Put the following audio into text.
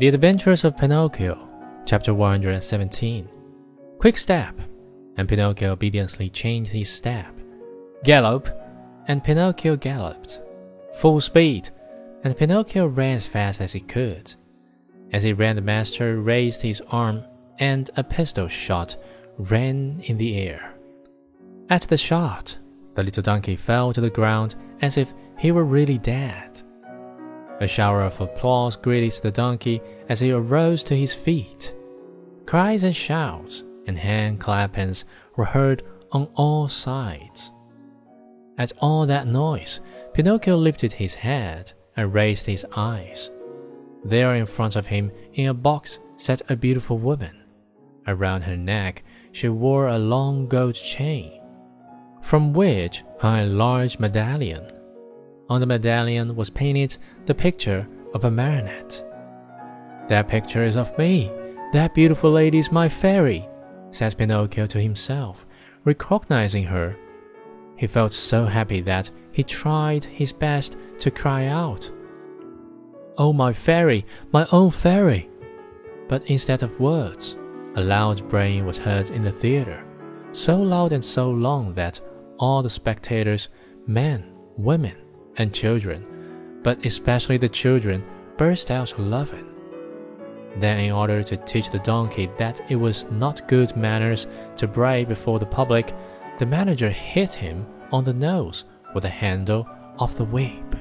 The Adventures of Pinocchio, chapter 117. Quick step, and Pinocchio obediently changed his step. Gallop, and Pinocchio galloped. Full speed, and Pinocchio ran as fast as he could. As he ran, the master raised his arm, and a pistol shot ran in the air. At the shot, the little donkey fell to the ground as if he were really dead. A shower of applause greeted the donkey as he arose to his feet. Cries and shouts and hand clappings were heard on all sides. At all that noise, Pinocchio lifted his head and raised his eyes. There in front of him, in a box, sat a beautiful woman. Around her neck, she wore a long gold chain, from which hung a large medallion. On the medallion was painted the picture of a marionette. That picture is of me. That beautiful lady is my fairy, said Pinocchio to himself, recognizing her. He felt so happy that he tried his best to cry out, Oh, my fairy, my own fairy! But instead of words, a loud braying was heard in the theater, so loud and so long that all the spectators, men, women, and children, but especially the children, burst out laughing. Then, in order to teach the donkey that it was not good manners to bray before the public, the manager hit him on the nose with the handle of the whip.